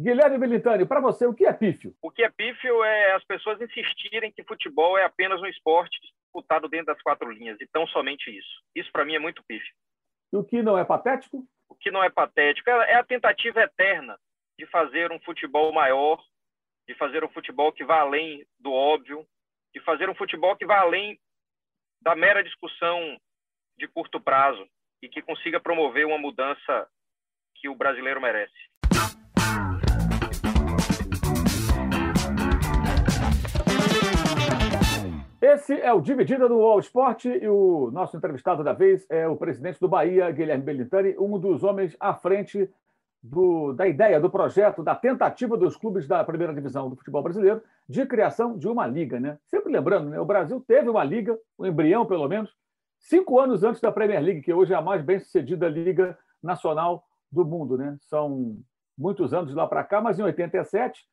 Guilherme Belintani, para você, o que é pífio? O que é pífio é as pessoas insistirem que futebol é apenas um esporte disputado dentro das quatro linhas, e tão somente isso. Isso, para mim, é muito pífio. E o que não é patético? O que não é patético é a tentativa eterna de fazer um futebol maior, de fazer um futebol que vá além do óbvio, de fazer um futebol que vá além da mera discussão de curto prazo e que consiga promover uma mudança que o brasileiro merece. Esse é o Dividida do All Sport e o nosso entrevistado da vez é o presidente do Bahia, Guilherme Bellintani, um dos homens à frente do, da ideia, do projeto, da tentativa dos clubes da primeira divisão do futebol brasileiro de criação de uma liga. Né? Sempre lembrando, né? o Brasil teve uma liga, um embrião pelo menos, cinco anos antes da Premier League, que hoje é a mais bem sucedida liga nacional do mundo. Né? São muitos anos lá para cá, mas em 87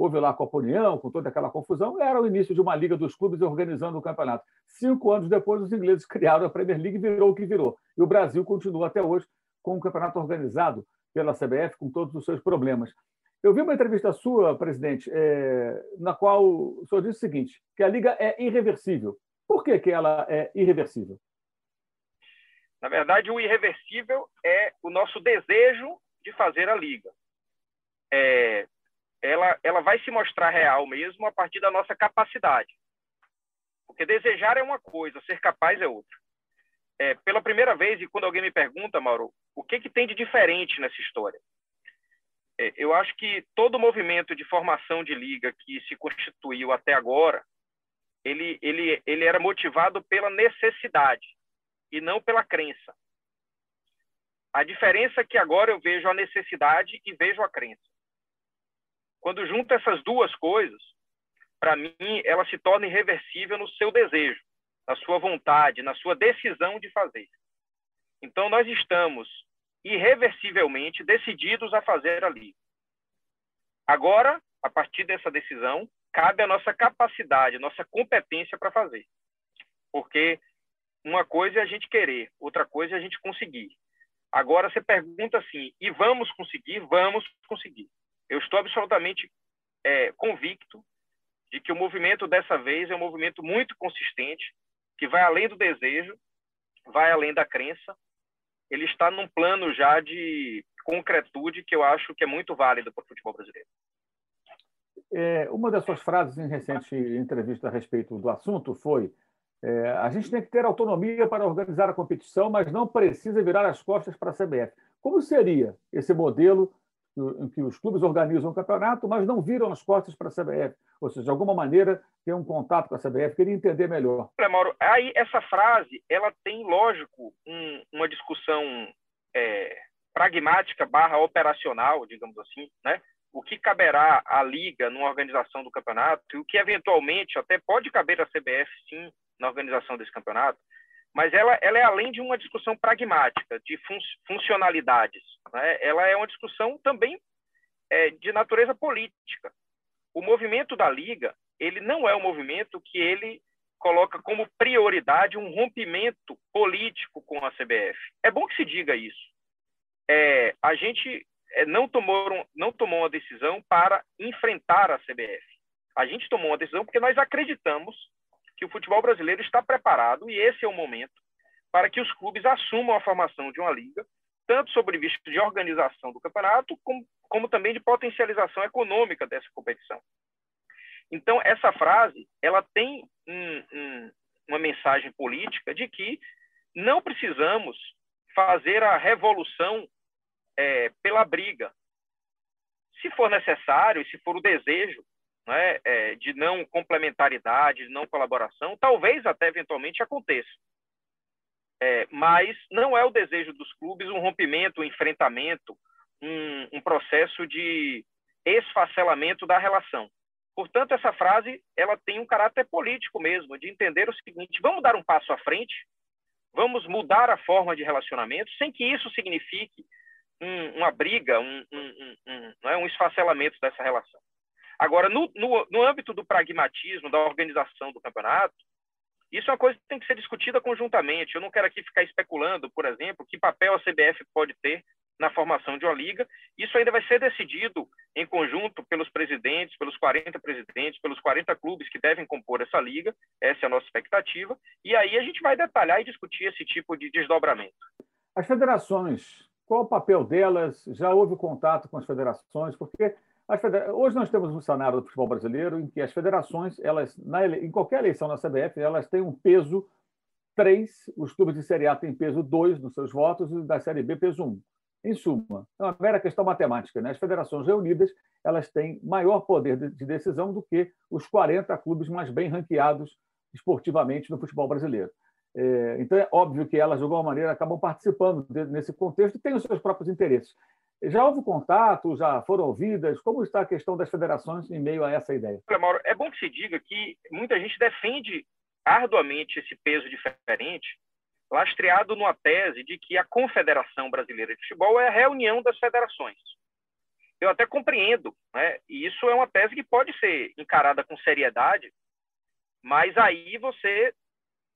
houve lá a Copa União, com toda aquela confusão, era o início de uma liga dos clubes organizando o campeonato. Cinco anos depois, os ingleses criaram a Premier League e virou o que virou. E o Brasil continua até hoje com um campeonato organizado pela CBF, com todos os seus problemas. Eu vi uma entrevista sua, presidente, é, na qual o senhor disse o seguinte, que a liga é irreversível. Por que, que ela é irreversível? Na verdade, o irreversível é o nosso desejo de fazer a liga. É, ela, ela vai se mostrar real mesmo a partir da nossa capacidade. Porque desejar é uma coisa, ser capaz é outra. É, pela primeira vez, e quando alguém me pergunta, Mauro, o que, que tem de diferente nessa história? É, eu acho que todo o movimento de formação de liga que se constituiu até agora, ele, ele, ele era motivado pela necessidade e não pela crença. A diferença é que agora eu vejo a necessidade e vejo a crença. Quando junta essas duas coisas, para mim, ela se torna irreversível no seu desejo, na sua vontade, na sua decisão de fazer. Então, nós estamos irreversivelmente decididos a fazer ali. Agora, a partir dessa decisão, cabe a nossa capacidade, a nossa competência para fazer. Porque uma coisa é a gente querer, outra coisa é a gente conseguir. Agora você pergunta assim, e vamos conseguir? Vamos conseguir. Eu estou absolutamente é, convicto de que o movimento dessa vez é um movimento muito consistente, que vai além do desejo, vai além da crença. Ele está num plano já de concretude que eu acho que é muito válido para o futebol brasileiro. É, uma das suas frases em recente entrevista a respeito do assunto foi: é, a gente tem que ter autonomia para organizar a competição, mas não precisa virar as costas para a CBF. Como seria esse modelo em que os clubes organizam o campeonato, mas não viram as costas para a CBF. Ou seja, de alguma maneira tem um contato com a CBF, queria entender melhor. Olha, Mauro, aí essa frase ela tem, lógico, um, uma discussão é, pragmática barra operacional, digamos assim, né? O que caberá à Liga numa organização do campeonato e o que eventualmente até pode caber à CBF, sim, na organização desse campeonato mas ela, ela é além de uma discussão pragmática, de fun funcionalidades. Né? Ela é uma discussão também é, de natureza política. O movimento da Liga, ele não é um movimento que ele coloca como prioridade um rompimento político com a CBF. É bom que se diga isso. É, a gente é, não, tomou, não tomou uma decisão para enfrentar a CBF. A gente tomou uma decisão porque nós acreditamos que o futebol brasileiro está preparado, e esse é o momento, para que os clubes assumam a formação de uma liga, tanto sobre vista de organização do campeonato, como, como também de potencialização econômica dessa competição. Então, essa frase, ela tem um, um, uma mensagem política de que não precisamos fazer a revolução é, pela briga. Se for necessário, se for o desejo né, é, de não complementaridade, de não colaboração, talvez até eventualmente aconteça. É, mas não é o desejo dos clubes um rompimento, um enfrentamento, um, um processo de esfacelamento da relação. Portanto, essa frase ela tem um caráter político mesmo, de entender o seguinte: vamos dar um passo à frente, vamos mudar a forma de relacionamento, sem que isso signifique um, uma briga, um, um, um, um, é, um esfacelamento dessa relação. Agora, no, no, no âmbito do pragmatismo, da organização do campeonato, isso é uma coisa que tem que ser discutida conjuntamente. Eu não quero aqui ficar especulando, por exemplo, que papel a CBF pode ter na formação de uma liga. Isso ainda vai ser decidido em conjunto pelos presidentes, pelos 40 presidentes, pelos 40 clubes que devem compor essa liga. Essa é a nossa expectativa. E aí a gente vai detalhar e discutir esse tipo de desdobramento. As federações, qual o papel delas? Já houve contato com as federações? Porque federa... hoje nós temos um cenário do futebol brasileiro em que as federações, elas, na ele... em qualquer eleição na CBF, elas têm um peso 3, os clubes de Série A têm peso 2 nos seus votos e da Série B peso 1. Em suma, é uma mera questão matemática. Né? As federações reunidas elas têm maior poder de decisão do que os 40 clubes mais bem ranqueados esportivamente no futebol brasileiro. É, então, é óbvio que elas, de alguma maneira, acabam participando nesse contexto e têm os seus próprios interesses. Já houve contato, já foram ouvidas? Como está a questão das federações em meio a essa ideia? Mauro, é bom que se diga que muita gente defende arduamente esse peso diferente lastreado numa tese de que a Confederação Brasileira de Futebol é a reunião das federações. Eu até compreendo, né? e isso é uma tese que pode ser encarada com seriedade, mas aí você,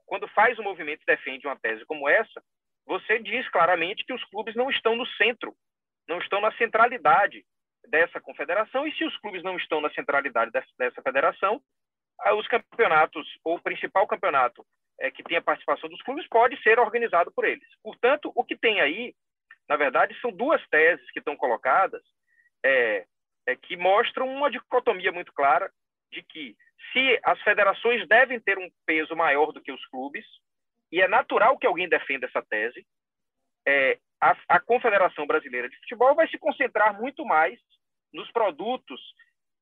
quando faz um movimento e defende uma tese como essa, você diz claramente que os clubes não estão no centro, não estão na centralidade dessa confederação, e se os clubes não estão na centralidade dessa, federação, os campeonatos, ou o principal campeonato é, que tem a participação dos clubes pode ser organizado por eles. Portanto, o que tem aí, na verdade, são duas teses que estão colocadas é, é, que mostram uma dicotomia muito clara de que se as federações devem ter um peso maior do que os clubes, e é natural que alguém defenda essa tese, é, a, a Confederação Brasileira de Futebol vai se concentrar muito mais nos produtos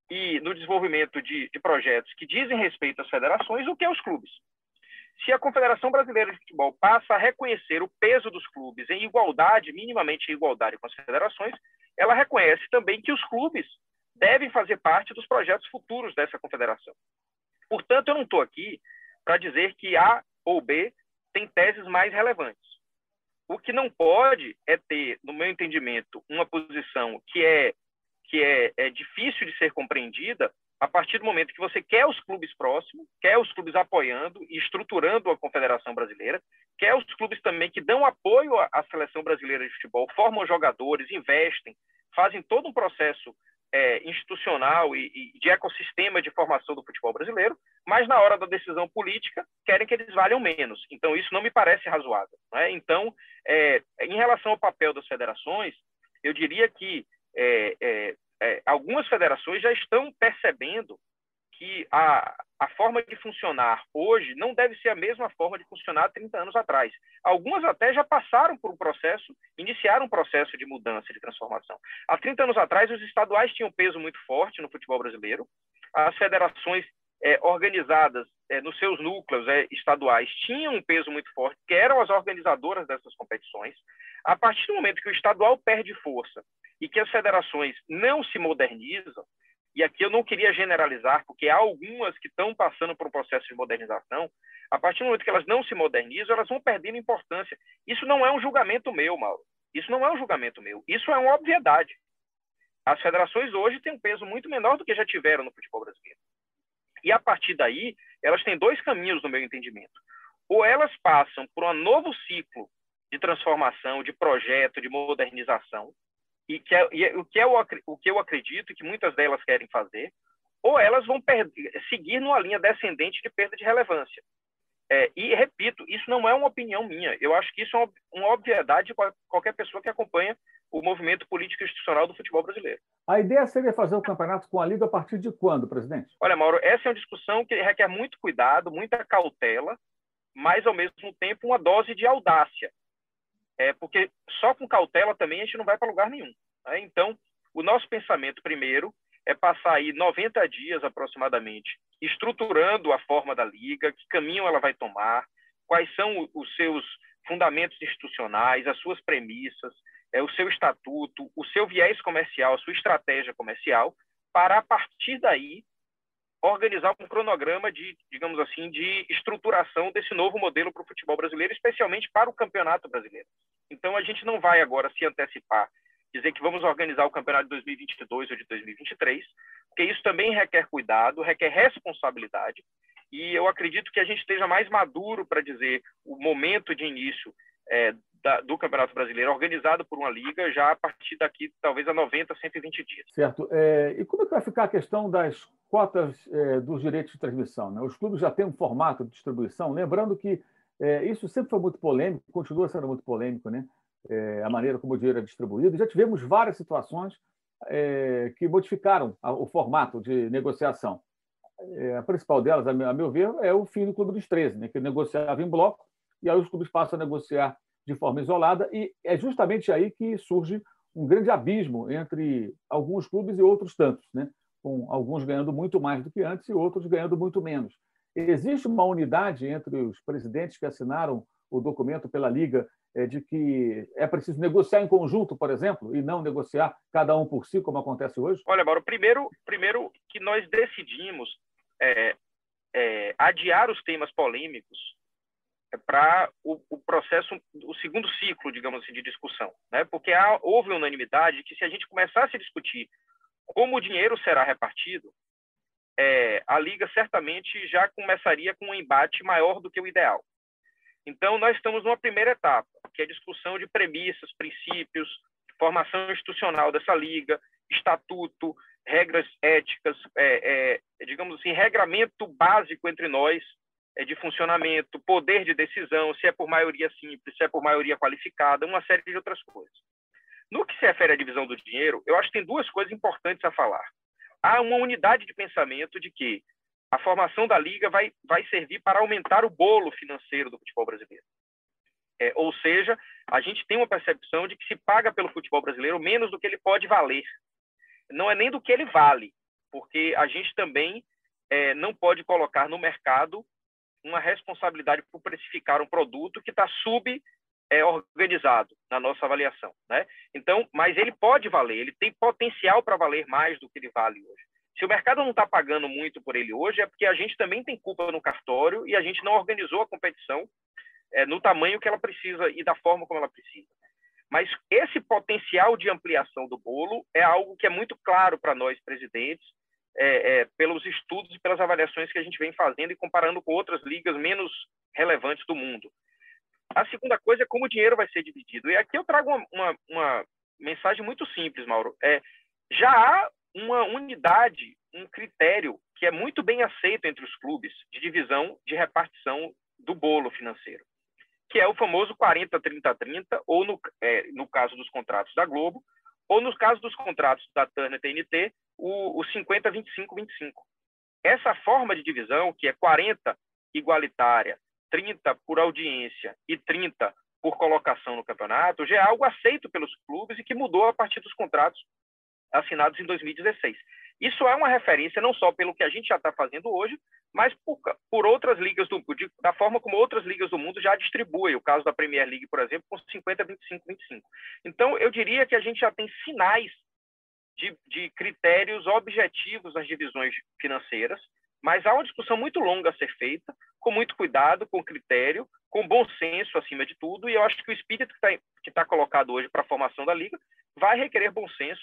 e no desenvolvimento de, de projetos que dizem respeito às federações do que aos clubes. Se a Confederação Brasileira de Futebol passa a reconhecer o peso dos clubes em igualdade, minimamente em igualdade com as federações, ela reconhece também que os clubes devem fazer parte dos projetos futuros dessa confederação. Portanto, eu não estou aqui para dizer que A ou B tem teses mais relevantes. O que não pode é ter, no meu entendimento, uma posição que é que é, é difícil de ser compreendida a partir do momento que você quer os clubes próximos, quer os clubes apoiando e estruturando a Confederação Brasileira, quer os clubes também que dão apoio à seleção brasileira de futebol, formam jogadores, investem, fazem todo um processo é, institucional e, e, de ecossistema de formação do futebol brasileiro, mas na hora da decisão política querem que eles valham menos. Então isso não me parece razoável. Né? Então, é, em relação ao papel das federações, eu diria que é, é é, algumas federações já estão percebendo que a, a forma de funcionar hoje não deve ser a mesma forma de funcionar 30 anos atrás. Algumas até já passaram por um processo, iniciaram um processo de mudança, de transformação. Há 30 anos atrás, os estaduais tinham um peso muito forte no futebol brasileiro, as federações é, organizadas é, nos seus núcleos é, estaduais tinham um peso muito forte, que eram as organizadoras dessas competições. A partir do momento que o estadual perde força e que as federações não se modernizam, e aqui eu não queria generalizar, porque há algumas que estão passando por um processo de modernização, a partir do momento que elas não se modernizam, elas vão perdendo importância. Isso não é um julgamento meu, Mauro. Isso não é um julgamento meu. Isso é uma obviedade. As federações hoje têm um peso muito menor do que já tiveram no futebol brasileiro. E a partir daí, elas têm dois caminhos, no meu entendimento. Ou elas passam por um novo ciclo de transformação, de projeto, de modernização, e que é, e é, o, que é o, que eu acredito que muitas delas querem fazer, ou elas vão seguir numa linha descendente de perda de relevância. É, e, repito, isso não é uma opinião minha. Eu acho que isso é uma, uma obviedade para qualquer pessoa que acompanha o movimento político institucional do futebol brasileiro. A ideia seria fazer o campeonato com a Liga a partir de quando, presidente? Olha, Mauro, essa é uma discussão que requer muito cuidado, muita cautela, mas, ao mesmo tempo, uma dose de audácia é, porque só com cautela também a gente não vai para lugar nenhum. Né? Então, o nosso pensamento, primeiro, é passar aí 90 dias aproximadamente estruturando a forma da liga, que caminho ela vai tomar, quais são os seus fundamentos institucionais, as suas premissas, é, o seu estatuto, o seu viés comercial, a sua estratégia comercial, para a partir daí organizar um cronograma de, digamos assim, de estruturação desse novo modelo para o futebol brasileiro, especialmente para o campeonato brasileiro. Então, a gente não vai agora se antecipar, dizer que vamos organizar o campeonato de 2022 ou de 2023, porque isso também requer cuidado, requer responsabilidade, e eu acredito que a gente esteja mais maduro para dizer o momento de início é, da, do Campeonato Brasileiro, organizado por uma liga, já a partir daqui, talvez a 90, 120 dias. Certo. É, e como é que vai ficar a questão das cotas é, dos direitos de transmissão? Né? Os clubes já têm um formato de distribuição, lembrando que é, isso sempre foi muito polêmico, continua sendo muito polêmico, né? É, a maneira como o dinheiro é distribuído. Já tivemos várias situações é, que modificaram o formato de negociação. É, a principal delas, a meu ver, é o fim do Clube dos 13, né, que negociava em bloco, e aí os clubes passam a negociar de forma isolada, e é justamente aí que surge um grande abismo entre alguns clubes e outros tantos, né? com alguns ganhando muito mais do que antes e outros ganhando muito menos. Existe uma unidade entre os presidentes que assinaram o documento pela Liga é, de que é preciso negociar em conjunto, por exemplo, e não negociar cada um por si, como acontece hoje? Olha, Mauro, primeiro, primeiro que nós decidimos é, é, adiar os temas polêmicos para o, o, processo, o segundo ciclo, digamos assim, de discussão, né? Porque há, houve unanimidade que se a gente começasse a discutir como o dinheiro será repartido, é, a liga certamente já começaria com um embate maior do que o ideal. Então, nós estamos numa primeira etapa, que é a discussão de premissas, princípios, formação institucional dessa liga, estatuto, regras éticas, é, é, digamos assim, regramento básico entre nós é, de funcionamento, poder de decisão, se é por maioria simples, se é por maioria qualificada, uma série de outras coisas. No que se refere à divisão do dinheiro, eu acho que tem duas coisas importantes a falar. Há uma unidade de pensamento de que a formação da liga vai, vai servir para aumentar o bolo financeiro do futebol brasileiro. É, ou seja, a gente tem uma percepção de que se paga pelo futebol brasileiro menos do que ele pode valer. Não é nem do que ele vale, porque a gente também é, não pode colocar no mercado uma responsabilidade por precificar um produto que está sub é, organizado na nossa avaliação, né? Então, mas ele pode valer, ele tem potencial para valer mais do que ele vale hoje. Se o mercado não está pagando muito por ele hoje, é porque a gente também tem culpa no cartório e a gente não organizou a competição é, no tamanho que ela precisa e da forma como ela precisa. Mas esse potencial de ampliação do bolo é algo que é muito claro para nós, presidentes, é, é, pelos estudos e pelas avaliações que a gente vem fazendo e comparando com outras ligas menos relevantes do mundo. A segunda coisa é como o dinheiro vai ser dividido. E aqui eu trago uma, uma, uma mensagem muito simples, Mauro. É, já há uma unidade, um critério que é muito bem aceito entre os clubes de divisão, de repartição do bolo financeiro, que é o famoso 40-30-30, ou no, é, no caso dos contratos da Globo, ou no caso dos contratos da Turner TNT, o, o 50-25-25. Essa forma de divisão, que é 40 igualitária, 30 por audiência e 30 por colocação no campeonato, já é algo aceito pelos clubes e que mudou a partir dos contratos assinados em 2016. Isso é uma referência não só pelo que a gente já está fazendo hoje, mas por, por outras ligas do de, da forma como outras ligas do mundo já distribuem. O caso da Premier League, por exemplo, com 50, 25, 25. Então, eu diria que a gente já tem sinais de, de critérios objetivos nas divisões financeiras, mas há uma discussão muito longa a ser feita, com muito cuidado, com critério, com bom senso acima de tudo, e eu acho que o espírito que está tá colocado hoje para a formação da liga vai requerer bom senso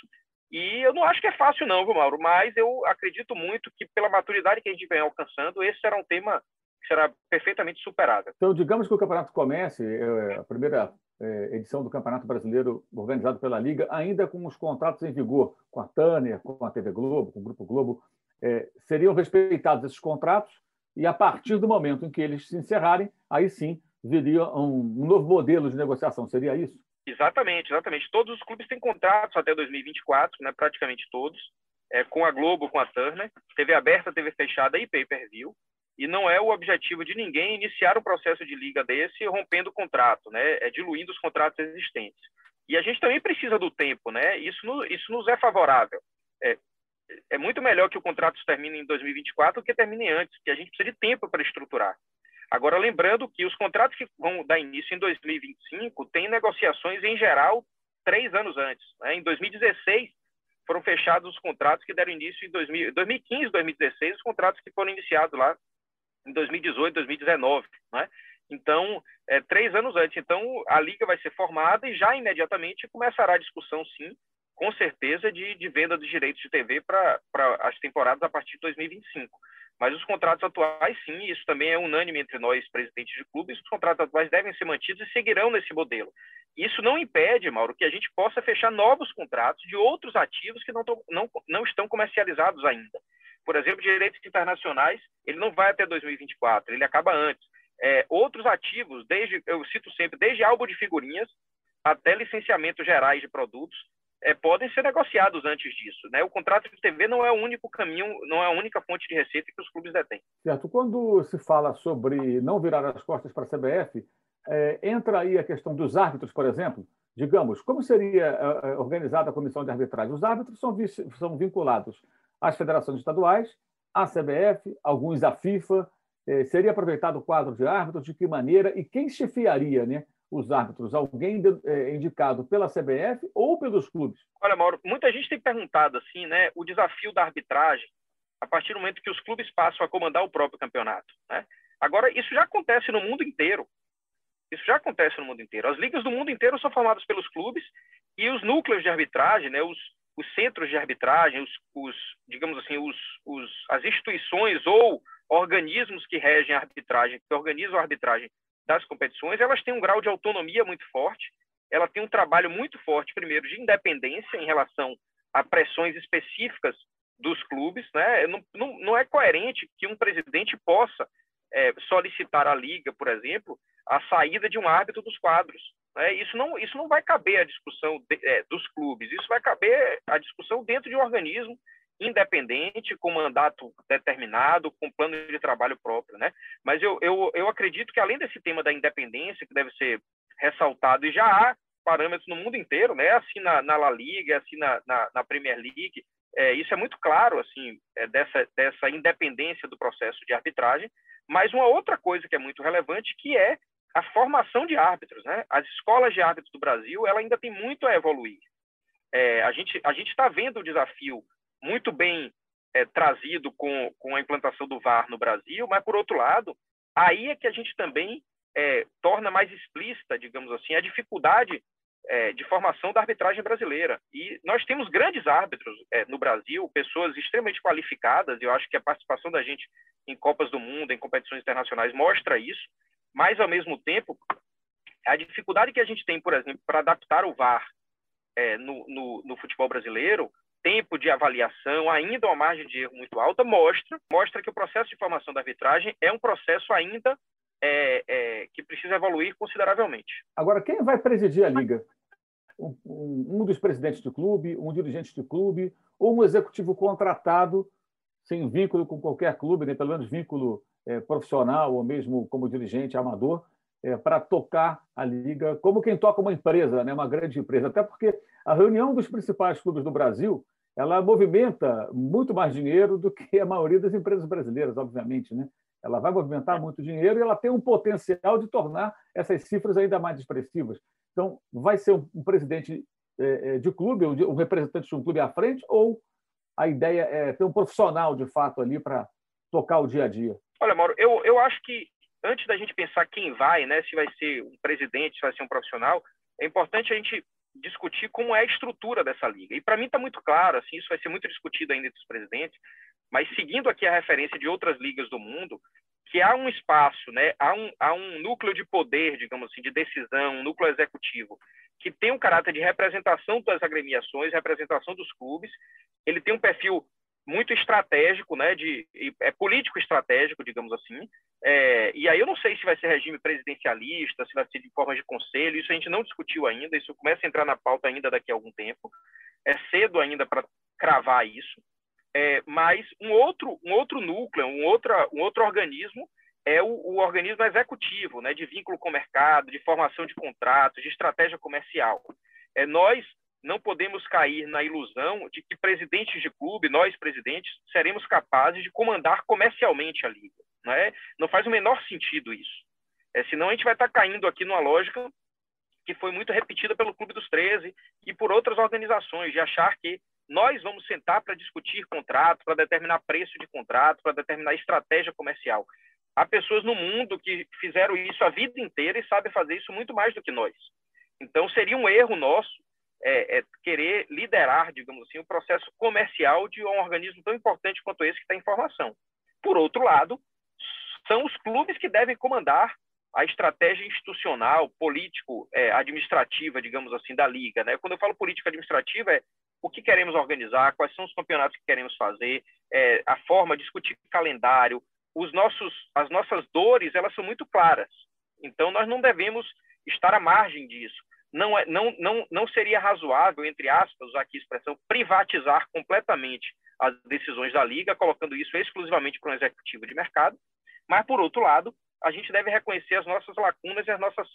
e eu não acho que é fácil, não, viu, Mauro? Mas eu acredito muito que, pela maturidade que a gente vem alcançando, esse será um tema que será perfeitamente superado. Então, digamos que o campeonato comece, é, a primeira é, edição do Campeonato Brasileiro, organizado pela Liga, ainda com os contratos em vigor com a Tânia, com a TV Globo, com o Grupo Globo, é, seriam respeitados esses contratos e, a partir do momento em que eles se encerrarem, aí sim viria um, um novo modelo de negociação. Seria isso? Exatamente, exatamente. Todos os clubes têm contratos até 2024, né, praticamente todos, é, com a Globo, com a Turner, TV aberta, TV fechada e pay-per-view. E não é o objetivo de ninguém iniciar um processo de liga desse rompendo o contrato, né, é diluindo os contratos existentes. E a gente também precisa do tempo, né? Isso, no, isso nos é favorável. É, é muito melhor que o contrato termine em 2024 do que termine antes, porque a gente precisa de tempo para estruturar. Agora, lembrando que os contratos que vão dar início em 2025 têm negociações, em geral, três anos antes. Né? Em 2016, foram fechados os contratos que deram início em 2000, 2015, 2016, os contratos que foram iniciados lá em 2018, 2019. Né? Então, é, três anos antes. Então, a liga vai ser formada e já imediatamente começará a discussão, sim, com certeza, de, de venda dos direitos de TV para as temporadas a partir de 2025. Mas os contratos atuais, sim, isso também é unânime entre nós, presidentes de clubes, os contratos atuais devem ser mantidos e seguirão nesse modelo. Isso não impede, Mauro, que a gente possa fechar novos contratos de outros ativos que não, não, não estão comercializados ainda. Por exemplo, direitos internacionais, ele não vai até 2024, ele acaba antes. É, outros ativos, desde eu cito sempre, desde álbum de figurinhas até licenciamentos gerais de produtos, é, podem ser negociados antes disso. Né? O contrato de TV não é o único caminho, não é a única fonte de receita que os clubes detêm. Certo. Quando se fala sobre não virar as costas para a CBF, é, entra aí a questão dos árbitros, por exemplo. Digamos, como seria é, é, organizada a comissão de arbitragem? Os árbitros são, são vinculados às federações estaduais, à CBF, alguns à FIFA. É, seria aproveitado o quadro de árbitros? De que maneira? E quem chefiaria né, os árbitros? Alguém é, indicado pela CBF ou pelos clubes? Olha, Mauro, muita gente tem perguntado assim, né, o desafio da arbitragem a partir do momento que os clubes passam a comandar o próprio campeonato. Né? Agora, isso já acontece no mundo inteiro. Isso já acontece no mundo inteiro. As ligas do mundo inteiro são formadas pelos clubes e os núcleos de arbitragem, né, os, os centros de arbitragem, os, os digamos assim, os, os, as instituições ou organismos que regem a arbitragem, que organizam a arbitragem das competições, elas têm um grau de autonomia muito forte, ela tem um trabalho muito forte, primeiro, de independência em relação a pressões específicas dos clubes. Né? Não, não, não é coerente que um presidente possa é, solicitar à liga, por exemplo, a saída de um árbitro dos quadros. Né? Isso, não, isso não vai caber à discussão de, é, dos clubes, isso vai caber à discussão dentro de um organismo independente, com mandato determinado, com plano de trabalho próprio, né? Mas eu, eu, eu acredito que além desse tema da independência, que deve ser ressaltado, e já há parâmetros no mundo inteiro, né? Assim na, na La Liga, assim na, na, na Premier League, é, isso é muito claro, assim, é, dessa, dessa independência do processo de arbitragem. Mas uma outra coisa que é muito relevante, que é a formação de árbitros, né? As escolas de árbitros do Brasil, ela ainda tem muito a evoluir. É, a gente a gente está vendo o desafio muito bem é, trazido com, com a implantação do VAR no Brasil, mas, por outro lado, aí é que a gente também é, torna mais explícita, digamos assim, a dificuldade é, de formação da arbitragem brasileira. E nós temos grandes árbitros é, no Brasil, pessoas extremamente qualificadas, e eu acho que a participação da gente em Copas do Mundo, em competições internacionais, mostra isso, mas, ao mesmo tempo, a dificuldade que a gente tem, por exemplo, para adaptar o VAR é, no, no, no futebol brasileiro tempo de avaliação, ainda uma margem de erro muito alta, mostra, mostra que o processo de formação da arbitragem é um processo ainda é, é, que precisa evoluir consideravelmente. Agora, quem vai presidir a liga? Um, dos presidentes do clube, um dirigente do clube, ou um executivo contratado, sem vínculo com qualquer clube, né? pelo menos vínculo é, profissional ou mesmo como dirigente amador, é, para tocar a liga como quem toca uma empresa, né? uma grande empresa. Até porque a reunião dos principais clubes do Brasil ela movimenta muito mais dinheiro do que a maioria das empresas brasileiras, obviamente. Né? Ela vai movimentar muito dinheiro e ela tem um potencial de tornar essas cifras ainda mais expressivas. Então, vai ser um presidente é, é, de clube, um representante de um clube à frente, ou a ideia é ter um profissional, de fato, ali para tocar o dia a dia? Olha, Mauro, eu, eu acho que antes da gente pensar quem vai, né, se vai ser um presidente, se vai ser um profissional, é importante a gente discutir como é a estrutura dessa liga. E para mim está muito claro, assim, isso vai ser muito discutido ainda entre os presidentes, mas seguindo aqui a referência de outras ligas do mundo, que há um espaço, né, há um, há um núcleo de poder, digamos assim, de decisão, um núcleo executivo, que tem um caráter de representação das agremiações, representação dos clubes, ele tem um perfil muito estratégico, né, de, é político estratégico, digamos assim. É, e aí eu não sei se vai ser regime presidencialista, se vai ser de forma de conselho, isso a gente não discutiu ainda, isso começa a entrar na pauta ainda daqui a algum tempo. É cedo ainda para cravar isso. É, mas um outro, um outro núcleo, um, um outro organismo é o, o, organismo executivo, né, de vínculo com o mercado, de formação de contratos, de estratégia comercial. É, nós não podemos cair na ilusão de que presidentes de clube, nós presidentes, seremos capazes de comandar comercialmente a liga. Não, é? não faz o menor sentido isso. É, senão a gente vai estar caindo aqui numa lógica que foi muito repetida pelo Clube dos 13 e por outras organizações, de achar que nós vamos sentar para discutir contrato, para determinar preço de contrato, para determinar estratégia comercial. Há pessoas no mundo que fizeram isso a vida inteira e sabem fazer isso muito mais do que nós. Então, seria um erro nosso é, é, querer liderar, digamos assim, o processo comercial de um organismo tão importante quanto esse que está em formação. Por outro lado, são os clubes que devem comandar a estratégia institucional, político, é, administrativa, digamos assim, da liga. Né? Quando eu falo política administrativa, é o que queremos organizar, quais são os campeonatos que queremos fazer, é, a forma discutir calendário, os nossos, as nossas dores, elas são muito claras. Então, nós não devemos estar à margem disso. Não, é, não, não, não seria razoável, entre aspas, usar aqui a expressão, privatizar completamente as decisões da Liga, colocando isso exclusivamente para um executivo de mercado. Mas, por outro lado, a gente deve reconhecer as nossas lacunas e as nossas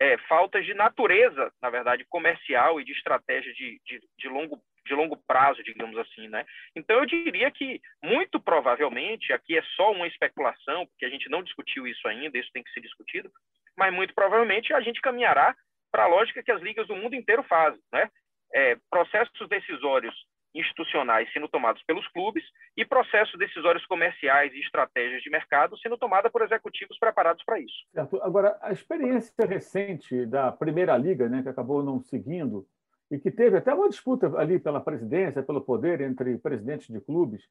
é, faltas de natureza, na verdade, comercial e de estratégia de, de, de, longo, de longo prazo, digamos assim. Né? Então, eu diria que, muito provavelmente, aqui é só uma especulação, porque a gente não discutiu isso ainda, isso tem que ser discutido, mas muito provavelmente a gente caminhará para a lógica que as ligas do mundo inteiro fazem. Né? É, processos decisórios institucionais sendo tomados pelos clubes e processos decisórios comerciais e estratégias de mercado sendo tomada por executivos preparados para isso. Certo. Agora, a experiência recente da Primeira Liga, né, que acabou não seguindo, e que teve até uma disputa ali pela presidência, pelo poder entre presidentes de clubes,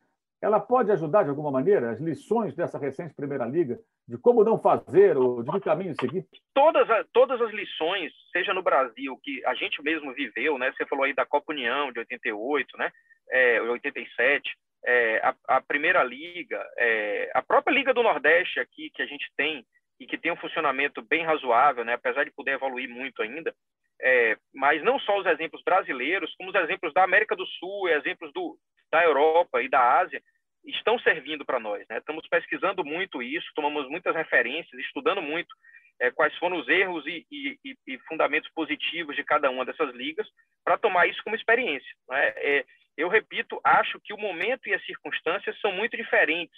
ela pode ajudar de alguma maneira as lições dessa recente Primeira Liga de como não fazer ou de que caminho seguir? Todas, todas as lições, seja no Brasil, que a gente mesmo viveu, né? Você falou aí da Copa União de 88, né? É, 87, é, a, a, Primeira Liga, é, a própria Liga do Nordeste aqui que a gente tem e que tem um funcionamento bem razoável, né? Apesar de poder evoluir muito ainda, é, mas não só os exemplos brasileiros, como os exemplos da América do Sul, exemplos do, da Europa e da Ásia, estão servindo para nós. Né? Estamos pesquisando muito isso, tomamos muitas referências, estudando muito é, quais foram os erros e, e, e, fundamentos positivos de cada uma dessas ligas para tomar isso como experiência. Né? É, eu repito, acho que o momento e as circunstâncias são muito diferentes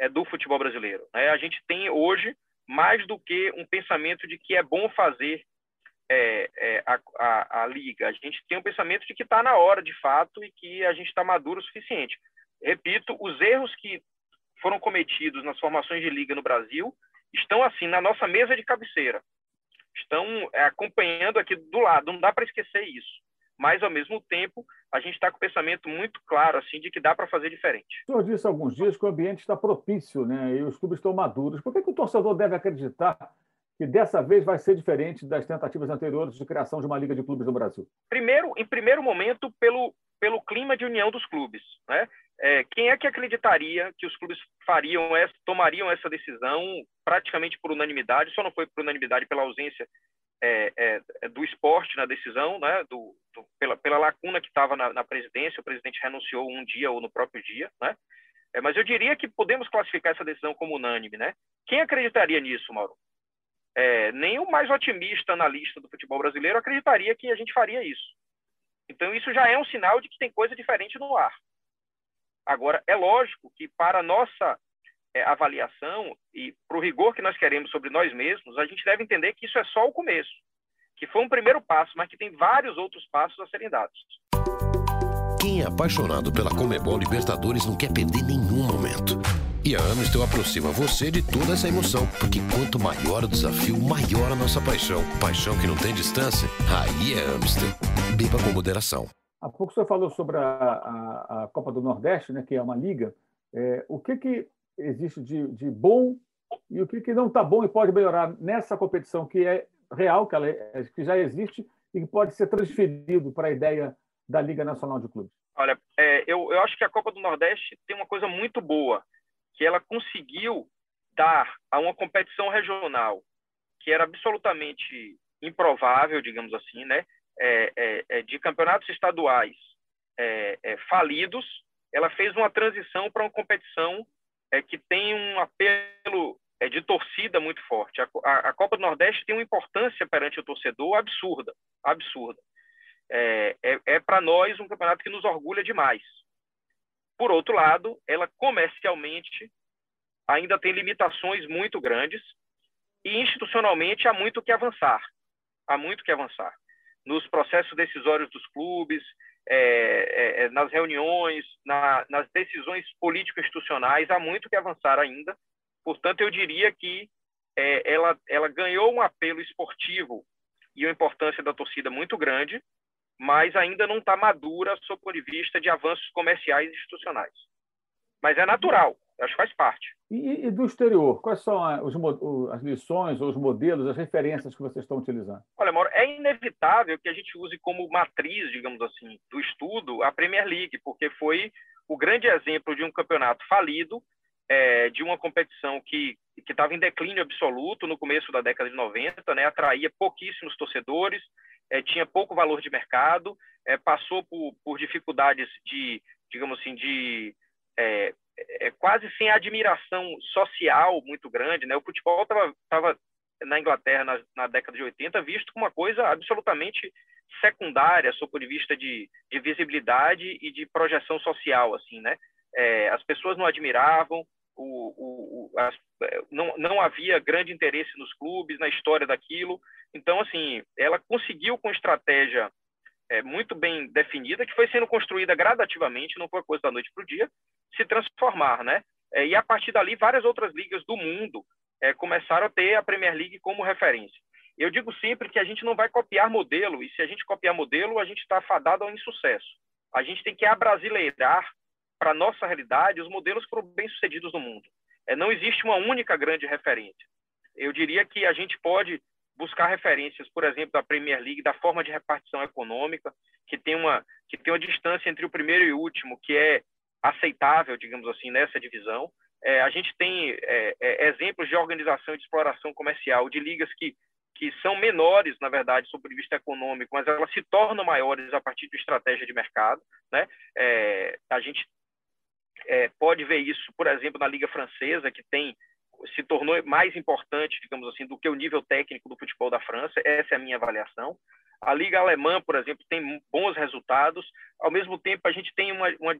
é, do futebol brasileiro. Né? A gente tem hoje mais do que um pensamento de que é bom fazer é, é, a, a, a, liga. A gente tem um pensamento de que está na hora, de fato, e que a gente está maduro o suficiente. Repito, os erros que foram cometidos nas formações de liga no Brasil estão assim na nossa mesa de cabeceira. Estão é, acompanhando aqui do lado. Não dá para esquecer isso. Mas ao mesmo tempo, a gente está com o pensamento muito claro assim de que dá para fazer diferente. O senhor disse alguns dias que o ambiente está propício, né? E os clubes estão maduros. Por que, que o torcedor deve acreditar que dessa vez vai ser diferente das tentativas anteriores de criação de uma liga de clubes no Brasil? Primeiro, em primeiro momento, pelo, pelo clima de união dos clubes. Né? É, quem é que acreditaria que os clubes fariam essa, tomariam essa decisão praticamente por unanimidade? Só não foi por unanimidade pela ausência é, é, é do esporte na decisão, né? do, do pela, pela lacuna que estava na, na, presidência. O presidente renunciou um dia ou no próprio dia. Né? É, mas eu diria que podemos classificar essa decisão como unânime. Né? Quem acreditaria nisso, Mauro? É, nem o mais otimista analista do futebol brasileiro acreditaria que a gente faria isso. Então, isso já é um sinal de que tem coisa diferente no ar. Agora, é lógico que para a nossa é, avaliação e para o rigor que nós queremos sobre nós mesmos, a gente deve entender que isso é só o começo, que foi um primeiro passo, mas que tem vários outros passos a serem dados. Quem é apaixonado pela Comebol Libertadores não quer perder nenhum momento. E a Amistel aproxima você de toda essa emoção, porque quanto maior o desafio, maior a nossa paixão. Paixão que não tem distância, aí é Amistel. Beba com moderação. Há pouco o senhor falou sobre a, a, a Copa do Nordeste, né, que é uma liga. É, o que, que existe de, de bom e o que, que não está bom e pode melhorar nessa competição que é real, que, ela é, que já existe e que pode ser transferido para a ideia da Liga Nacional de Clubes? Olha, é, eu, eu acho que a Copa do Nordeste tem uma coisa muito boa, que ela conseguiu dar a uma competição regional que era absolutamente improvável, digamos assim, né? É, é, é de campeonatos estaduais é, é, falidos, ela fez uma transição para uma competição é, que tem um apelo de torcida muito forte. A, a, a, Copa do Nordeste tem uma importância perante o torcedor absurda, absurda. É, é para nós um campeonato que nos orgulha demais. Por outro lado, ela comercialmente ainda tem limitações muito grandes e institucionalmente há muito que avançar. Há muito que avançar. Nos processos decisórios dos clubes, é, é, é nas reuniões, na, nas decisões político-institucionais, há muito que avançar ainda. Portanto, eu diria que é, ela, ela ganhou um apelo esportivo e uma importância da torcida muito grande, mas ainda não está madura sob o ponto de vista de avanços comerciais e institucionais. Mas é natural, acho que faz parte. E, e do exterior, quais são os, as lições, os modelos, as referências que vocês estão utilizando? Olha, Mauro, é inevitável que a gente use como matriz, digamos assim, do estudo a Premier League, porque foi o grande exemplo de um campeonato falido, é, de uma competição que estava em declínio absoluto no começo da década de 90, né, atraía pouquíssimos torcedores, é, tinha pouco valor de mercado, é, passou por, por, dificuldades de, digamos assim, de é, é, quase sem admiração social muito grande. Né? O futebol estava na Inglaterra na, na, década de 80 visto como uma coisa absolutamente secundária, sob ponto de vista de, de visibilidade e de projeção social. assim, né? É, as pessoas não admiravam, o, o, as, não, não havia grande interesse nos clubes, na história daquilo. Então, assim, ela conseguiu com estratégia é, muito bem definida, que foi sendo construída gradativamente, não foi coisa da noite para o dia, se transformar, né? É, e a partir dali, várias outras ligas do mundo é, começaram a ter a Premier League como referência. Eu digo sempre que a gente não vai copiar modelo, e se a gente copiar modelo, a gente está fadado ao insucesso. A gente tem que abrasileirar para nossa realidade os modelos foram bem-sucedidos no mundo. É, não existe uma única grande referência. Eu diria que a gente pode buscar referências, por exemplo, da Premier League, da forma de repartição econômica, que tem uma, que tem uma distância entre o primeiro e o último, que é aceitável, digamos assim, nessa divisão. É, a gente tem é, é, exemplos de organização e de exploração comercial de ligas que, que são menores, na verdade, sob o ponto de vista econômico, mas elas se tornam maiores a partir de estratégia de mercado. Né? É, a gente é, pode ver isso, por exemplo, na Liga Francesa, que tem se tornou mais importante, digamos assim, do que o nível técnico do futebol da França. Essa é a minha avaliação. A Liga Alemã, por exemplo, tem bons resultados. Ao mesmo tempo, a gente tem uma, uma,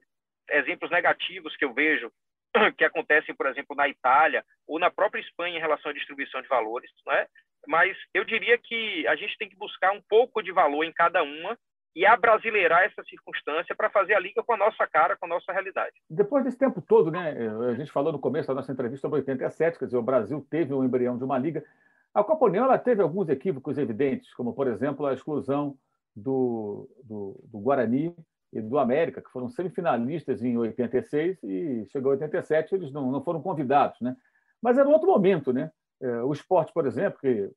exemplos negativos que eu vejo que acontecem, por exemplo, na Itália ou na própria Espanha em relação à distribuição de valores, não é? Mas eu diria que a gente tem que buscar um pouco de valor em cada uma e abrasileirar essa circunstância para fazer a liga com a nossa cara, com a nossa realidade. Depois desse tempo todo, né, a gente falou no começo da nossa entrevista sobre 87, quer dizer, o Brasil teve um embrião de uma liga. A Copa União ela teve alguns equívocos evidentes, como, por exemplo, a exclusão do, do, do Guarani e do América, que foram semifinalistas em 86 e chegou a 87 eles não, não foram convidados. Né? Mas era um outro momento. Né? É, o esporte, por exemplo, que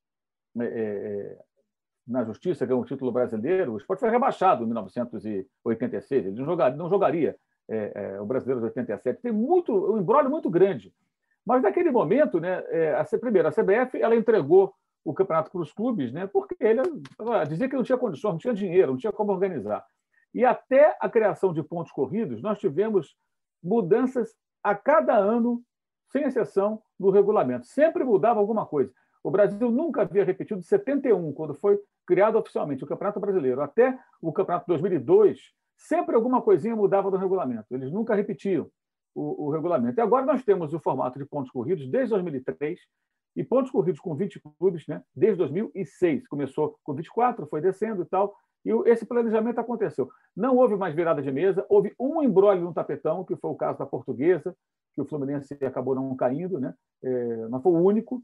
é, é na justiça, ganhou um título brasileiro, o esporte foi rebaixado em 1986, ele não jogaria, não jogaria é, é, o brasileiro de 87. Tem muito, um embrólio muito grande. Mas naquele momento, né, é, a, primeiro, a CBF ela entregou o campeonato para os clubes, né, porque ele dizia que não tinha condições, não tinha dinheiro, não tinha como organizar. E até a criação de pontos corridos, nós tivemos mudanças a cada ano, sem exceção, no regulamento. Sempre mudava alguma coisa. O Brasil nunca havia repetido de 71, quando foi criado oficialmente o Campeonato Brasileiro, até o Campeonato 2002, sempre alguma coisinha mudava do regulamento. Eles nunca repetiam o, o regulamento. E agora nós temos o formato de pontos corridos desde 2003 e pontos corridos com 20 clubes né, desde 2006. Começou com 24, foi descendo e tal. E esse planejamento aconteceu. Não houve mais virada de mesa, houve um embrólio no tapetão, que foi o caso da Portuguesa, que o Fluminense acabou não caindo, né? É, mas foi o único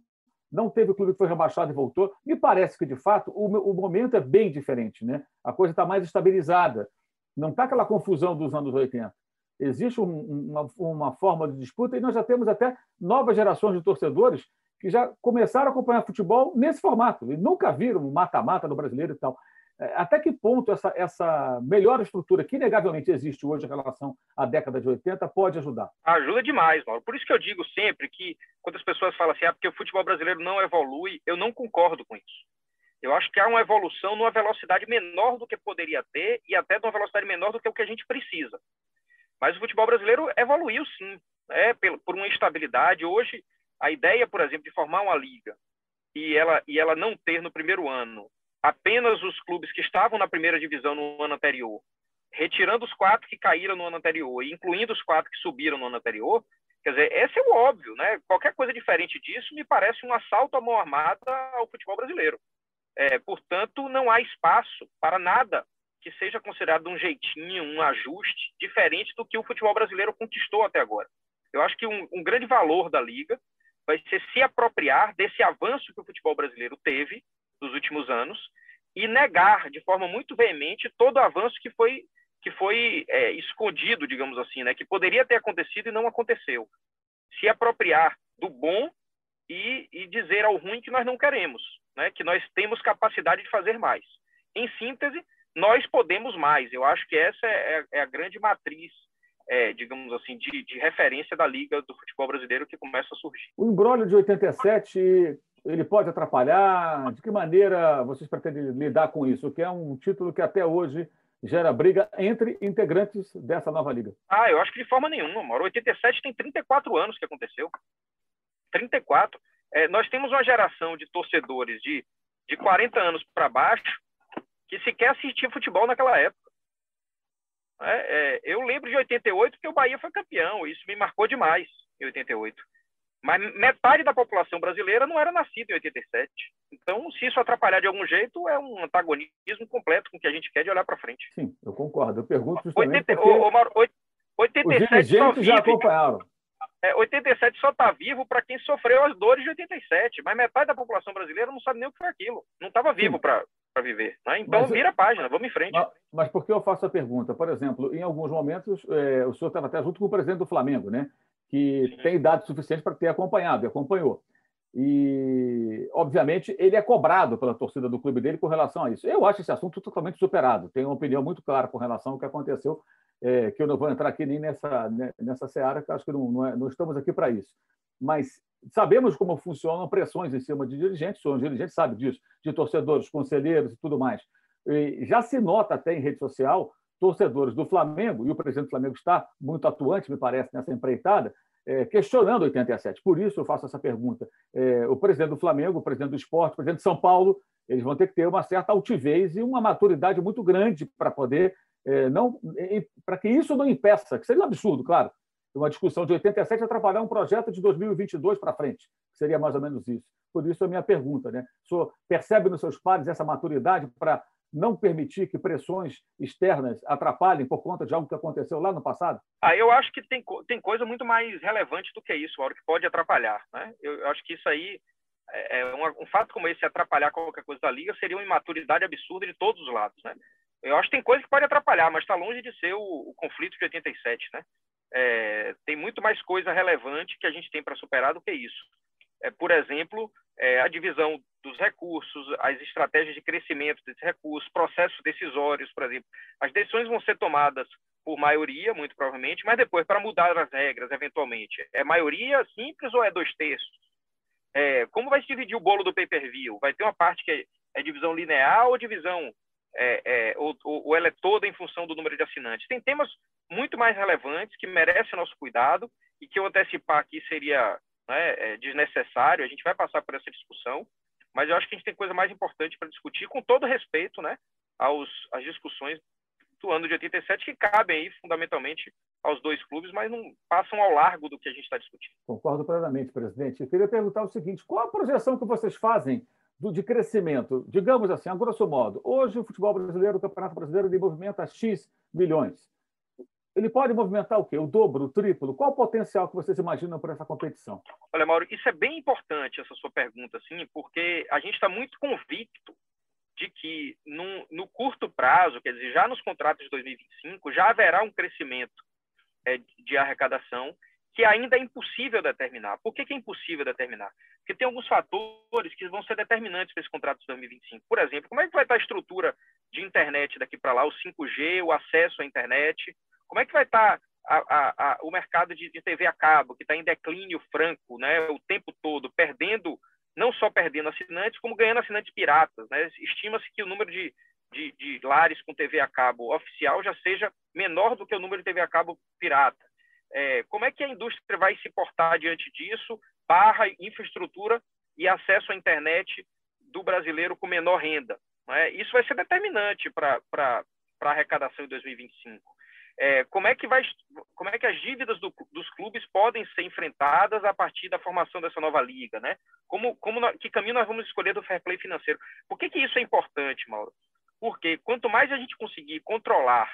não teve o clube que foi rebaixado e voltou. Me parece que, de fato, o, o momento é bem diferente. Né? A coisa está mais estabilizada. Não está aquela confusão dos anos 80. Existe um, uma, uma forma de disputa e nós já temos até novas gerações de torcedores que já começaram a acompanhar futebol nesse formato e nunca viram mata-mata do brasileiro e tal. É, até que ponto essa, essa melhor estrutura, que inegavelmente existe hoje em relação à década de 80, pode ajudar? Ajuda demais, Mauro. Por isso que eu digo sempre que, quando as pessoas falam assim, ah, porque o futebol brasileiro não evolui, eu não concordo com isso. Eu acho que há uma evolução numa velocidade menor do que poderia ter e até numa velocidade menor do que o que a gente precisa. Mas o futebol brasileiro evoluiu sim, né, por uma instabilidade. Hoje, a ideia, por exemplo, de formar uma liga e ela, e ela não ter no primeiro ano apenas os clubes que estavam na primeira divisão no ano anterior, retirando os quatro que caíram no ano anterior e incluindo os quatro que subiram no ano anterior, quer dizer, esse é o óbvio, né? Qualquer coisa diferente disso me parece um assalto à mão armada ao futebol brasileiro. É, portanto, não há espaço para nada que seja considerado um jeitinho, um ajuste diferente do que o futebol brasileiro conquistou até agora. Eu acho que um, um grande valor da liga vai ser se apropriar desse avanço que o futebol brasileiro teve nos últimos anos e negar de forma muito veemente todo o avanço que foi que foi é, escondido, digamos assim, né, que poderia ter acontecido e não aconteceu. Se apropriar do bom e, e dizer ao ruim que nós não queremos, né, que nós temos capacidade de fazer mais. Em síntese, nós podemos mais. Eu acho que essa é, é a grande matriz é, digamos assim, de, de, referência da Liga do Futebol Brasileiro que começa a surgir. O embrólio de 87, ele pode atrapalhar? De que maneira vocês pretendem lidar com isso? Que é um título que até hoje gera briga entre integrantes dessa nova liga. Ah, eu acho que de forma nenhuma, Mauro. 87 tem 34 anos que aconteceu. 34. É, nós temos uma geração de torcedores de, de 40 anos para baixo que sequer assistia futebol naquela época. É, é, eu lembro de 88 que o Bahia foi campeão, isso me marcou demais em 88. Mas metade da população brasileira não era nascida em 87. Então, se isso atrapalhar de algum jeito, é um antagonismo completo com o que a gente quer de olhar para frente. Sim, eu concordo. Eu pergunto justamente 80, porque... o, o, 87 os já acompanharam. É, 87 só está vivo para quem sofreu as dores de 87, mas metade da população brasileira não sabe nem o que foi aquilo. Não estava vivo para para viver. Né? Então, mas, vira a página, vamos em frente. Mas, mas, por que eu faço a pergunta? Por exemplo, em alguns momentos, é, o senhor estava até junto com o presidente do Flamengo, né? Que tem idade suficiente para ter acompanhado, e acompanhou. E, obviamente, ele é cobrado pela torcida do clube dele com relação a isso. Eu acho esse assunto totalmente superado. Tenho uma opinião muito clara com relação ao que aconteceu, é, que eu não vou entrar aqui nem nessa, né, nessa seara, que acho que não, não, é, não estamos aqui para isso. Mas sabemos como funcionam pressões em cima de dirigentes, o dirigente sabe disso, de torcedores, conselheiros e tudo mais. E já se nota até em rede social torcedores do Flamengo, e o presidente do Flamengo está muito atuante, me parece, nessa empreitada, é, questionando 87. Por isso eu faço essa pergunta. É, o presidente do Flamengo, o presidente do esporte, o presidente de São Paulo, eles vão ter que ter uma certa altivez e uma maturidade muito grande para poder é, não para que isso não impeça, que seria um absurdo, claro, uma discussão de 87 atrapalhar um projeto de 2022 para frente, que seria mais ou menos isso. Por isso a minha pergunta, né? O senhor percebe nos seus pares essa maturidade para não permitir que pressões externas atrapalhem por conta de algo que aconteceu lá no passado? Ah, eu acho que tem, tem coisa muito mais relevante do que isso, Mauro, que pode atrapalhar. Né? Eu, eu acho que isso aí, é, é um, um, fato como esse atrapalhar qualquer coisa da liga, seria uma imaturidade absurda de todos os lados. Né? Eu acho que tem coisa que pode atrapalhar, mas está longe de ser o, o conflito de 87. Né? é, tem muito mais coisa relevante que a gente tem para superar do que isso. É, por exemplo, é, a divisão dos recursos, as estratégias de crescimento desses recursos, processos decisórios, por exemplo. As decisões vão ser tomadas por maioria, muito provavelmente, mas depois, para mudar as regras, eventualmente, é maioria simples ou é dois terços? É, como vai se dividir o bolo do pay-per-view? Vai ter uma parte que é, é divisão linear ou divisão é, é, ou, ou, ela é toda em função do número de assinantes. Tem temas muito mais relevantes que merecem nosso cuidado e que eu antecipar aqui seria né, é, desnecessário. A gente vai passar por essa discussão, mas eu acho que a gente tem coisa mais importante para discutir, com todo respeito né, aos, às discussões do ano de 87, que cabem aí fundamentalmente aos dois clubes, mas não passam ao largo do que a gente está discutindo. Concordo plenamente, presidente. Eu queria perguntar o seguinte: qual a projeção que vocês fazem do, de crescimento, digamos assim, a grosso modo, hoje o futebol brasileiro, o Campeonato Brasileiro, ele movimenta X milhões. Ele pode movimentar o quê? O dobro, o triplo? Qual o potencial que vocês imaginam para essa competição? Olha, Mauro, isso é bem importante, essa sua pergunta, assim, porque a gente está muito convicto de que no, no, curto prazo, quer dizer, já nos contratos de 2025, já haverá um crescimento é, de arrecadação que ainda é impossível determinar. Por que, que, é impossível determinar? Porque tem alguns fatores que vão ser determinantes para esse contrato de 2025. Por exemplo, como é que vai estar a estrutura de internet daqui para lá, o 5G, o acesso à internet? Como é que vai estar a, a, a, o mercado de, de, TV a cabo, que está em declínio franco né, o tempo todo, perdendo, não só perdendo assinantes, como ganhando assinantes piratas? Né? Estima-se que o número de, de, de lares com TV a cabo oficial já seja menor do que o número de TV a cabo pirata é, como é que a indústria vai se portar diante disso, barra infraestrutura e acesso à internet do brasileiro com menor renda? É? Isso vai ser determinante para a arrecadação em 2025. É, como, é que vai, como é que as dívidas do, dos clubes podem ser enfrentadas a partir da formação dessa nova liga? Né? Como, como que caminho nós vamos escolher do fair play financeiro? Por que, que isso é importante, Mauro? Porque quanto mais a gente conseguir controlar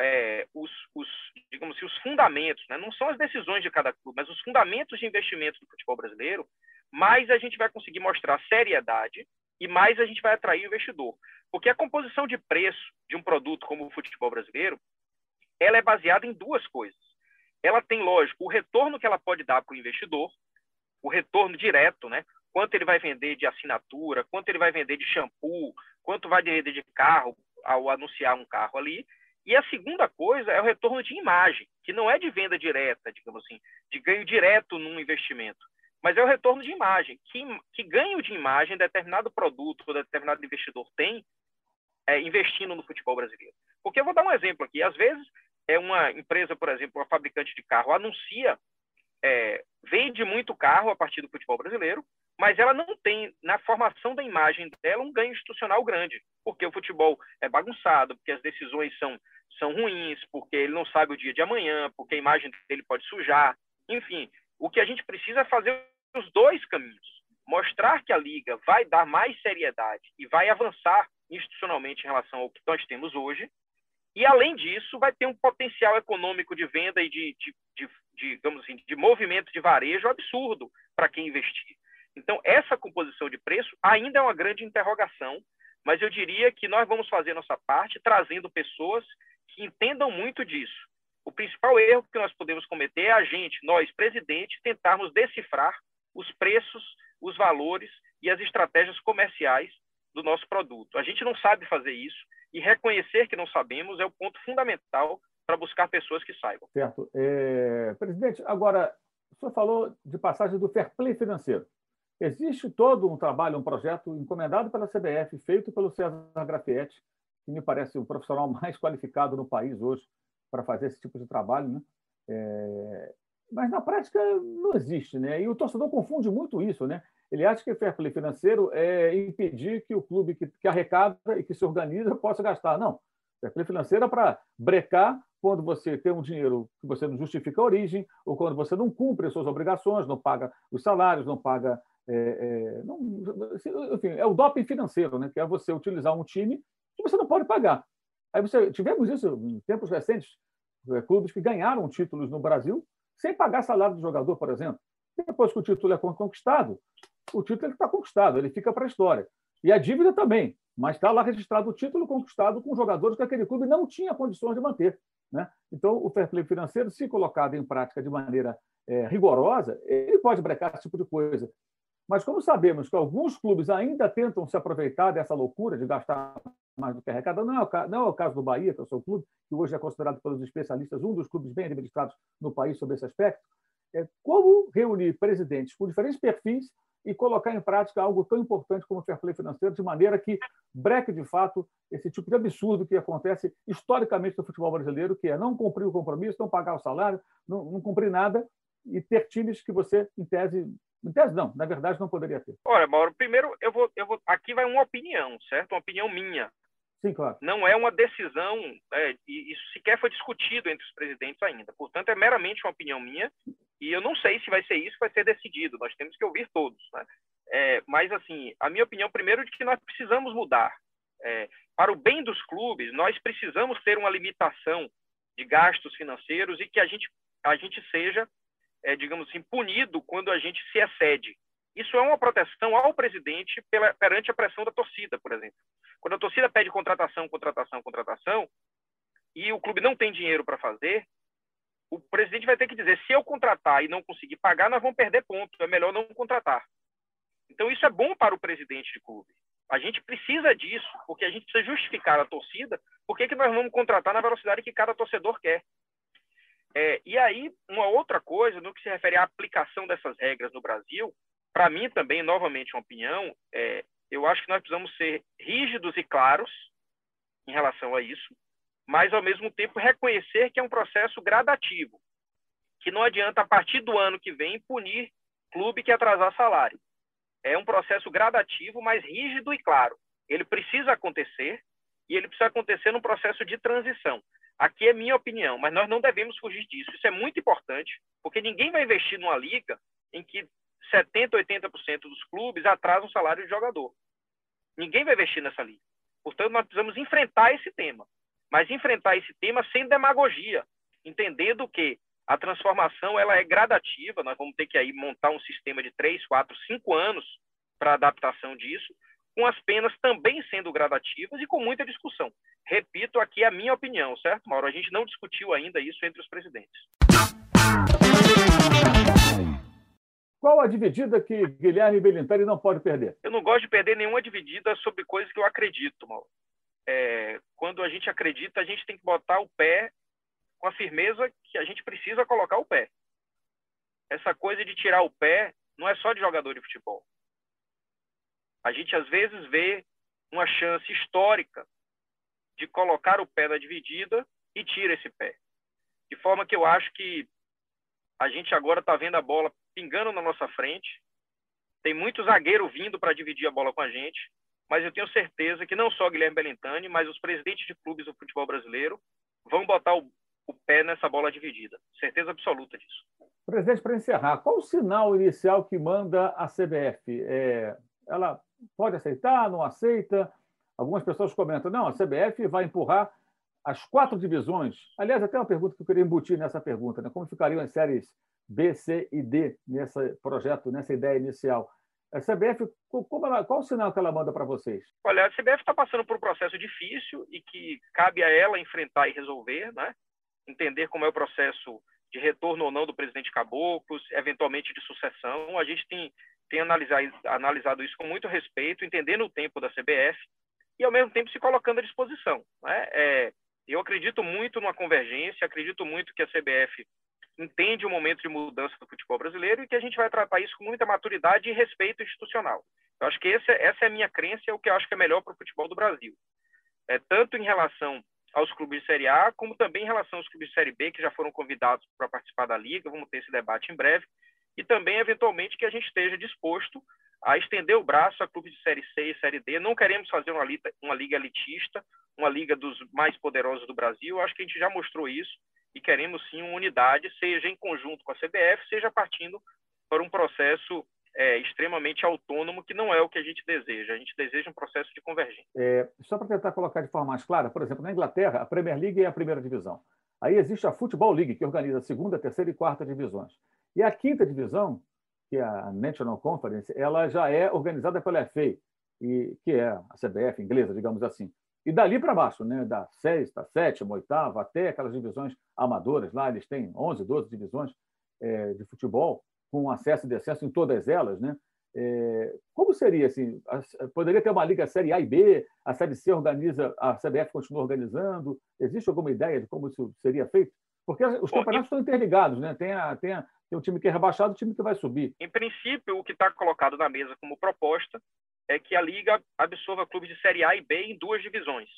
é, os, os, digamos assim, os fundamentos, né? não são as decisões de cada clube, mas os fundamentos de investimento do futebol brasileiro, mais a gente vai conseguir mostrar seriedade e mais a gente vai atrair o investidor. Porque a composição de preço de um produto como o futebol brasileiro, ela é baseada em duas coisas. Ela tem, lógico, o retorno que ela pode dar para o investidor, o retorno direto, né? Quanto ele vai vender de assinatura, quanto ele vai vender de shampoo, quanto vai vender de carro ao anunciar um carro ali. E a segunda coisa é o retorno de imagem, que não é de venda direta, digamos assim, de ganho direto num investimento, mas é o retorno de imagem. Que, que ganho de imagem determinado produto ou determinado investidor tem é, investindo no futebol brasileiro? Porque eu vou dar um exemplo aqui. Às vezes, é uma empresa, por exemplo, uma fabricante de carro, anuncia, é, vende muito carro a partir do futebol brasileiro, mas ela não tem, na formação da imagem dela, um ganho institucional grande, porque o futebol é bagunçado, porque as decisões são, são ruins, porque ele não sabe o dia de amanhã, porque a imagem dele pode sujar. Enfim, o que a gente precisa é fazer os dois caminhos. Mostrar que a Liga vai dar mais seriedade e vai avançar institucionalmente em relação ao que nós temos hoje, e, além disso, vai ter um potencial econômico de venda e de, de, de, de digamos assim, de movimento de varejo absurdo para quem investir. Então, essa composição de preço ainda é uma grande interrogação, mas eu diria que nós vamos fazer nossa parte trazendo pessoas que entendam muito disso. O principal erro que nós podemos cometer é a gente, nós, presidente, tentarmos decifrar os preços, os valores e as estratégias comerciais do nosso produto. A gente não sabe fazer isso e reconhecer que não sabemos é o ponto fundamental para buscar pessoas que saibam. Certo. É... Presidente, agora, o senhor falou de passagem do fair play financeiro. Existe todo um trabalho, um projeto encomendado pela CBF, feito pelo César Grafietti, que me parece o profissional mais qualificado no país hoje para fazer esse tipo de trabalho. Né? É... Mas na prática não existe, né? E o torcedor confunde muito isso, né? Ele acha que fair play financeiro é impedir que o clube que, que arrecada e que se organiza possa gastar. Não. Fair play financeiro é para brecar quando você tem um dinheiro que você não justifica a origem, ou quando você não cumpre as suas obrigações, não paga os salários, não paga. É, é, não, enfim, é o doping financeiro, né? que é você utilizar um time que você não pode pagar. Aí você, tivemos isso em tempos recentes, é, clubes que ganharam títulos no Brasil sem pagar salário do jogador, por exemplo. Depois que o título é conquistado, o título está conquistado, ele fica para a história. E a dívida também, mas está lá registrado o título conquistado com jogadores que aquele clube não tinha condições de manter. Né? Então, o fair play financeiro, se colocado em prática de maneira é, rigorosa, ele pode brecar esse tipo de coisa. Mas como sabemos que alguns clubes ainda tentam se aproveitar dessa loucura de gastar mais do que arrecada, não é o, caso, não é o caso do Bahia, que é o seu clube, que hoje é considerado pelos especialistas um dos clubes bem administrados no país sobre esse aspecto, é como reunir presidentes com diferentes perfis e colocar em prática algo tão importante como o fair play financeiro, de maneira que breque, de fato, esse tipo de absurdo que acontece historicamente no futebol brasileiro, que é não cumprir o compromisso, não pagar o salário, não, não cumprir nada e ter times que você, em tese, em tese não, na verdade não poderia ter. Olha, Mauro, primeiro eu vou, eu vou aqui vai uma opinião, certo? Uma opinião minha. Sim, claro. Não é uma decisão, é, e isso sequer foi discutido entre os presidentes ainda. Portanto, é meramente uma opinião minha e eu não sei se vai ser isso vai ser decidido, nós temos que ouvir todos. Né? É, mas, assim, a minha opinião, primeiro, de que nós precisamos mudar. É, para o bem dos clubes, nós precisamos ter uma limitação de gastos financeiros e que a gente, a gente seja, é, digamos assim, punido quando a gente se excede. Isso é uma proteção ao presidente pela, perante a pressão da torcida, por exemplo. Quando a torcida pede contratação, contratação, contratação, e o clube não tem dinheiro para fazer, o presidente vai ter que dizer: se eu contratar e não conseguir pagar, nós vamos perder ponto, é melhor não contratar. Então, isso é bom para o presidente de clube. A gente precisa disso, porque a gente precisa justificar a torcida por que nós vamos contratar na velocidade que cada torcedor quer. É, e aí, uma outra coisa, no que se refere à aplicação dessas regras no Brasil, para mim também, novamente, uma opinião, é, eu acho que nós precisamos ser rígidos e claros em relação a isso, mas ao mesmo tempo reconhecer que é um processo gradativo, que não adianta a partir do ano que vem punir clube que atrasar salário. É um processo gradativo, mas rígido e claro. Ele precisa acontecer e ele precisa acontecer num processo de transição. Aqui é minha opinião, mas nós não devemos fugir disso. Isso é muito importante, porque ninguém vai investir numa liga em que 70, 80% dos clubes atrasam o salário de jogador. Ninguém vai investir nessa liga. Portanto, nós precisamos enfrentar esse tema mas enfrentar esse tema sem demagogia, entendendo que a transformação ela é gradativa, nós vamos ter que aí montar um sistema de três, quatro, cinco anos para adaptação disso, com as penas também sendo gradativas e com muita discussão. Repito aqui a minha opinião, certo, Mauro? A gente não discutiu ainda isso entre os presidentes. Qual a dividida que Guilherme Belintani não pode perder? Eu não gosto de perder nenhuma dividida sobre coisas que eu acredito, Mauro. É, quando a gente acredita, a gente tem que botar o pé com a firmeza que a gente precisa colocar o pé. Essa coisa de tirar o pé não é só de jogador de futebol. A gente às vezes vê uma chance histórica de colocar o pé na dividida e tira esse pé. De forma que eu acho que a gente agora está vendo a bola pingando na nossa frente. Tem muito zagueiro vindo para dividir a bola com a gente, mas eu tenho certeza que não só Guilherme Belintani, mas os presidentes de clubes do futebol brasileiro vão botar o, o pé nessa bola dividida. Certeza absoluta disso. Presidente, para encerrar, qual o sinal inicial que manda a CBF? É, ela pode aceitar, não aceita? Algumas pessoas comentam, não, a CBF vai empurrar as quatro divisões. Aliás, até uma pergunta que eu queria embutir nessa pergunta, né? como ficariam as séries B, C e D nesse projeto, nessa ideia inicial? A CBF, qual o sinal que ela manda para vocês? Olha, a CBF está passando por um processo difícil e que cabe a ela enfrentar e resolver, né? entender como é o processo de retorno ou não do presidente Caboclos, eventualmente de sucessão. A gente tem, tem analisado, analisado isso com muito respeito, entendendo o tempo da CBF e, ao mesmo tempo, se colocando à disposição. Né? É, eu acredito muito numa convergência, acredito muito que a CBF entende o momento de mudança do futebol brasileiro e que a gente vai tratar isso com muita maturidade e respeito institucional. Eu acho que esse, essa é a minha crença, é o que eu acho que é melhor para o futebol do Brasil. É, tanto em relação aos clubes de Série A, como também em relação aos clubes de Série B, que já foram convidados para participar da Liga, vamos ter esse debate em breve, e também, eventualmente, que a gente esteja disposto a estender o braço a clubes de Série C e Série D. Não queremos fazer uma uma liga elitista, uma liga dos mais poderosos do Brasil, acho que a gente já mostrou isso, e queremos sim uma unidade, seja em conjunto com a CBF, seja partindo para um processo é, extremamente autônomo, que não é o que a gente deseja. A gente deseja um processo de convergência. É, só para tentar colocar de forma mais clara, por exemplo, na Inglaterra, a Premier League é a primeira divisão. Aí existe a Football League, que organiza a segunda, terceira e quarta divisões. E a quinta divisão, que é a National Conference, ela já é organizada pela FA, e, que é a CBF inglesa, digamos assim. E dali para baixo, né, da sexta, sétima, oitava, até aquelas divisões amadoras lá, eles têm 11, 12 divisões é, de futebol, com acesso e descenso em todas elas, né? É, como seria assim? Poderia ter uma liga série A e B, a série C organiza, a CBF continua organizando. Existe alguma ideia de como isso seria feito? Porque os campeonatos estão interligados, né? Tem, a, tem, a, tem o time que é rebaixado, o time que vai subir. Em princípio, o que está colocado na mesa como proposta é que a liga absorva clubes de série A e B em duas divisões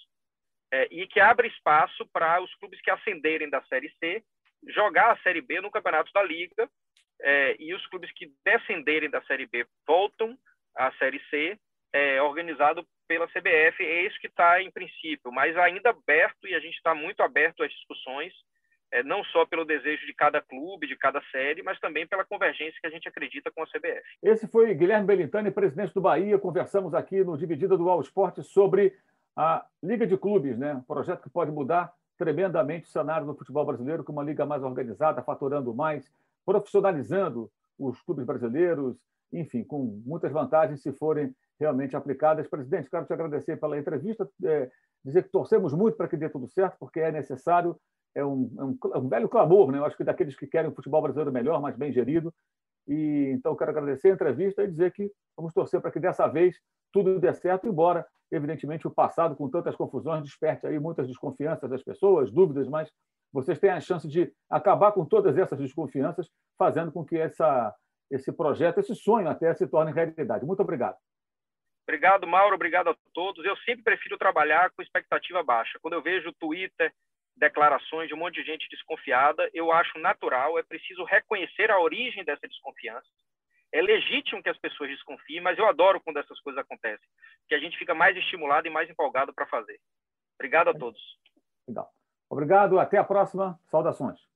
é, e que abra espaço para os clubes que ascenderem da série C jogar a série B no campeonato da liga é, e os clubes que descenderem da Série B voltam à Série C, é, organizado pela CBF. É isso que está em princípio, mas ainda aberto, e a gente está muito aberto às discussões, é, não só pelo desejo de cada clube, de cada série, mas também pela convergência que a gente acredita com a CBF. Esse foi Guilherme Belintani, presidente do Bahia. Conversamos aqui no Dividida do All Sport sobre a Liga de Clubes, né? um projeto que pode mudar tremendamente o cenário do futebol brasileiro, com uma liga mais organizada, faturando mais, profissionalizando os clubes brasileiros, enfim, com muitas vantagens se forem realmente aplicadas. Presidente, quero te agradecer pela entrevista, é, dizer que torcemos muito para que dê tudo certo, porque é necessário, é um, é um, é um velho clamor, né? Eu acho que daqueles que querem um futebol brasileiro melhor, mais bem gerido. E então quero agradecer a entrevista e dizer que vamos torcer para que dessa vez tudo dê certo, embora evidentemente o passado com tantas confusões desperte aí muitas desconfianças das pessoas, dúvidas, mas vocês têm a chance de acabar com todas essas desconfianças, fazendo com que essa, esse projeto, esse sonho até se torne realidade. Muito obrigado. Obrigado, Mauro. Obrigado a todos. Eu sempre prefiro trabalhar com expectativa baixa. Quando eu vejo Twitter, declarações de um monte de gente desconfiada, eu acho natural, é preciso reconhecer a origem dessa desconfiança. É legítimo que as pessoas desconfiem, mas eu adoro quando essas coisas acontecem, que a gente fica mais estimulado e mais empolgado para fazer. Obrigado a todos. Legal. Obrigado, até a próxima. Saudações.